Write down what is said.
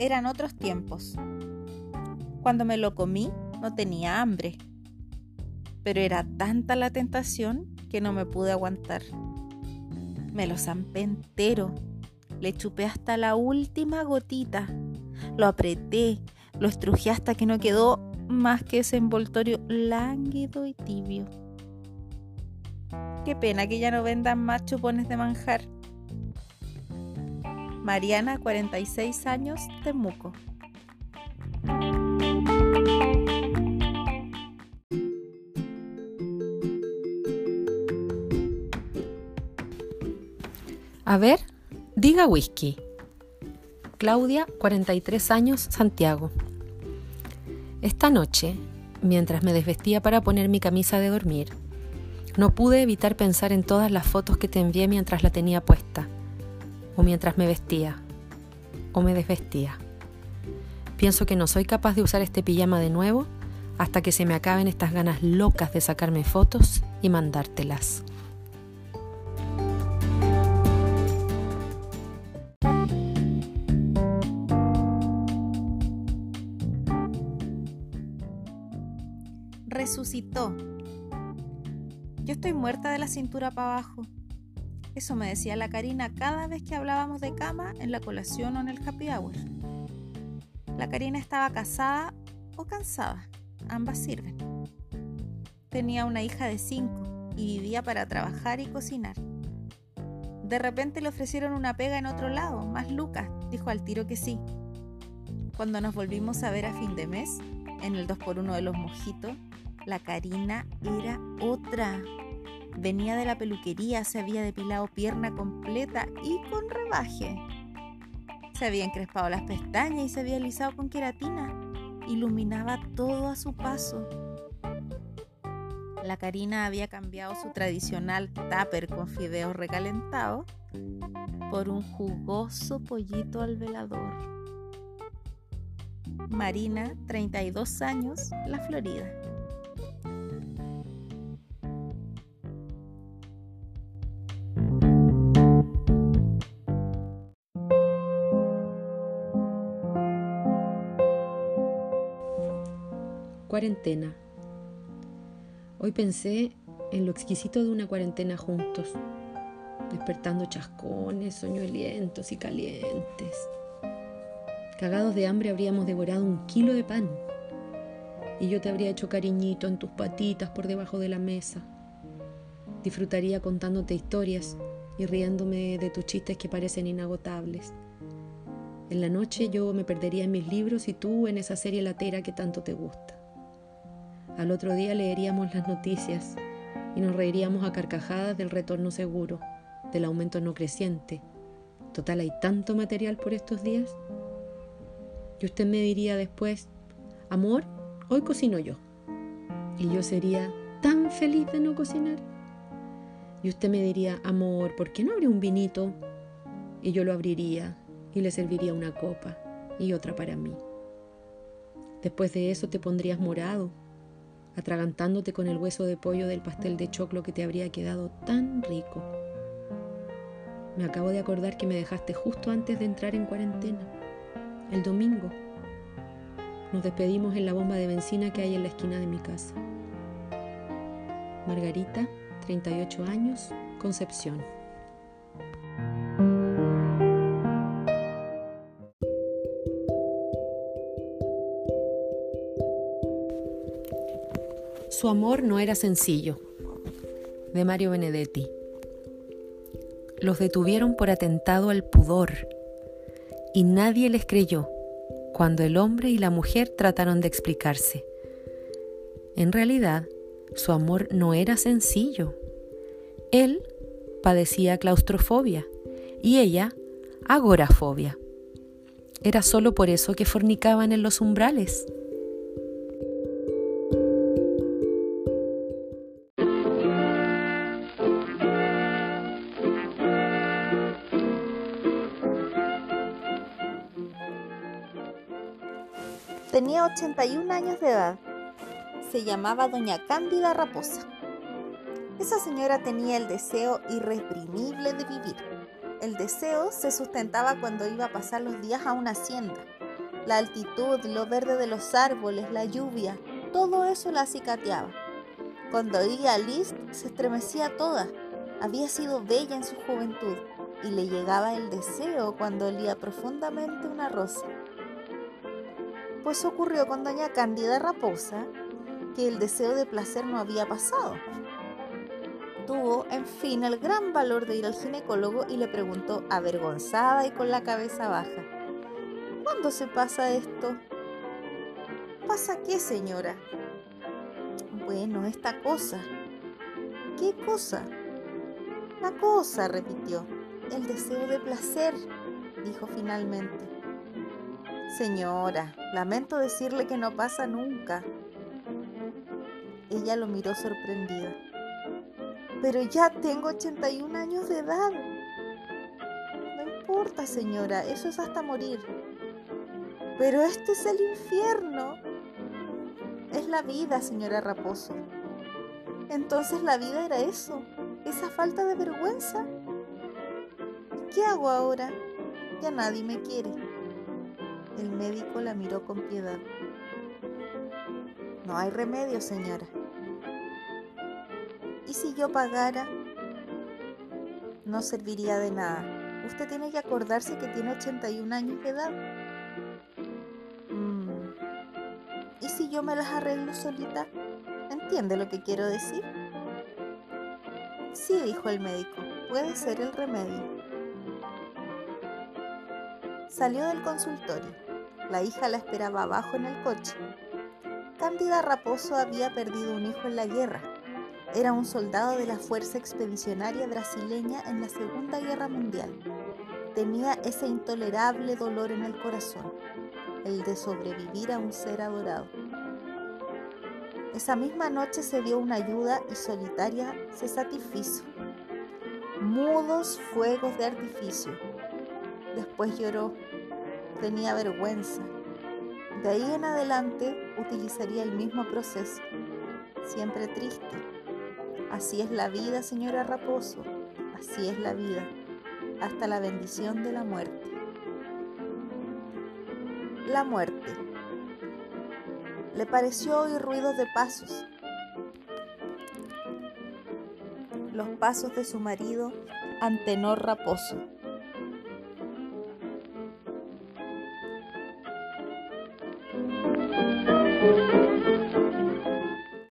eran otros tiempos. Cuando me lo comí no tenía hambre, pero era tanta la tentación que no me pude aguantar. Me lo zampé entero, le chupé hasta la última gotita, lo apreté, lo estrujé hasta que no quedó más que ese envoltorio lánguido y tibio. Qué pena que ya no vendan más chupones de manjar. Mariana, 46 años, Temuco. A ver, diga whisky. Claudia, 43 años, Santiago. Esta noche, mientras me desvestía para poner mi camisa de dormir, no pude evitar pensar en todas las fotos que te envié mientras la tenía puesta, o mientras me vestía, o me desvestía. Pienso que no soy capaz de usar este pijama de nuevo hasta que se me acaben estas ganas locas de sacarme fotos y mandártelas. Resucitó. Yo estoy muerta de la cintura para abajo. Eso me decía la Karina cada vez que hablábamos de cama en la colación o en el happy hour. La Karina estaba casada o cansada, ambas sirven. Tenía una hija de cinco y vivía para trabajar y cocinar. De repente le ofrecieron una pega en otro lado, más lucas, dijo al tiro que sí. Cuando nos volvimos a ver a fin de mes, en el 2x1 de los mojitos, la Karina era otra. Venía de la peluquería, se había depilado pierna completa y con rebaje. Se había encrespado las pestañas y se había alisado con queratina. Iluminaba todo a su paso. La Karina había cambiado su tradicional tupper con fideos recalentados por un jugoso pollito al velador. Marina, 32 años, La Florida. Cuarentena. Hoy pensé en lo exquisito de una cuarentena juntos, despertando chascones, soñolientos y calientes. Cagados de hambre habríamos devorado un kilo de pan y yo te habría hecho cariñito en tus patitas por debajo de la mesa. Disfrutaría contándote historias y riéndome de tus chistes que parecen inagotables. En la noche yo me perdería en mis libros y tú en esa serie latera que tanto te gusta. Al otro día leeríamos las noticias y nos reiríamos a carcajadas del retorno seguro, del aumento no creciente. Total, hay tanto material por estos días. Y usted me diría después, amor, hoy cocino yo. Y yo sería tan feliz de no cocinar. Y usted me diría, amor, ¿por qué no abre un vinito? Y yo lo abriría y le serviría una copa y otra para mí. Después de eso te pondrías morado atragantándote con el hueso de pollo del pastel de choclo que te habría quedado tan rico. Me acabo de acordar que me dejaste justo antes de entrar en cuarentena, el domingo. Nos despedimos en la bomba de benzina que hay en la esquina de mi casa. Margarita, 38 años, Concepción. Su amor no era sencillo. De Mario Benedetti. Los detuvieron por atentado al pudor y nadie les creyó cuando el hombre y la mujer trataron de explicarse. En realidad, su amor no era sencillo. Él padecía claustrofobia y ella agorafobia. Era solo por eso que fornicaban en los umbrales. Tenía 81 años de edad. Se llamaba Doña Cándida Raposa. Esa señora tenía el deseo irreprimible de vivir. El deseo se sustentaba cuando iba a pasar los días a una hacienda, La altitud, lo verde de los árboles, la lluvia, todo eso la acicateaba. Cuando oía a Liszt se estremecía toda. Había sido bella en su juventud y le llegaba el deseo cuando olía profundamente una rosa. Pues ocurrió con doña Cándida Raposa que el deseo de placer no había pasado. Tuvo, en fin, el gran valor de ir al ginecólogo y le preguntó, avergonzada y con la cabeza baja, ¿cuándo se pasa esto? ¿Pasa qué, señora? Bueno, esta cosa. ¿Qué cosa? La cosa, repitió. El deseo de placer, dijo finalmente. Señora, lamento decirle que no pasa nunca. Ella lo miró sorprendida. Pero ya tengo 81 años de edad. No importa, señora, eso es hasta morir. Pero este es el infierno. Es la vida, señora Raposo. Entonces la vida era eso, esa falta de vergüenza. ¿Qué hago ahora? Ya nadie me quiere. El médico la miró con piedad. No hay remedio, señora. ¿Y si yo pagara? No serviría de nada. Usted tiene que acordarse que tiene 81 años de edad. Mm. ¿Y si yo me las arreglo solita? ¿Entiende lo que quiero decir? Sí, dijo el médico, puede ser el remedio. Salió del consultorio. La hija la esperaba abajo en el coche. Cándida Raposo había perdido un hijo en la guerra era un soldado de la Fuerza Expedicionaria Brasileña en la Segunda Guerra Mundial. Tenía ese intolerable dolor en el corazón, el de sobrevivir a un ser adorado. Esa misma noche se dio una ayuda y solitaria se satisfizo. Mudos fuegos de artificio. Después lloró. Tenía vergüenza. De ahí en adelante utilizaría el mismo proceso. Siempre triste Así es la vida, señora Raposo, así es la vida, hasta la bendición de la muerte. La muerte. Le pareció oír ruidos de pasos. Los pasos de su marido, Antenor Raposo.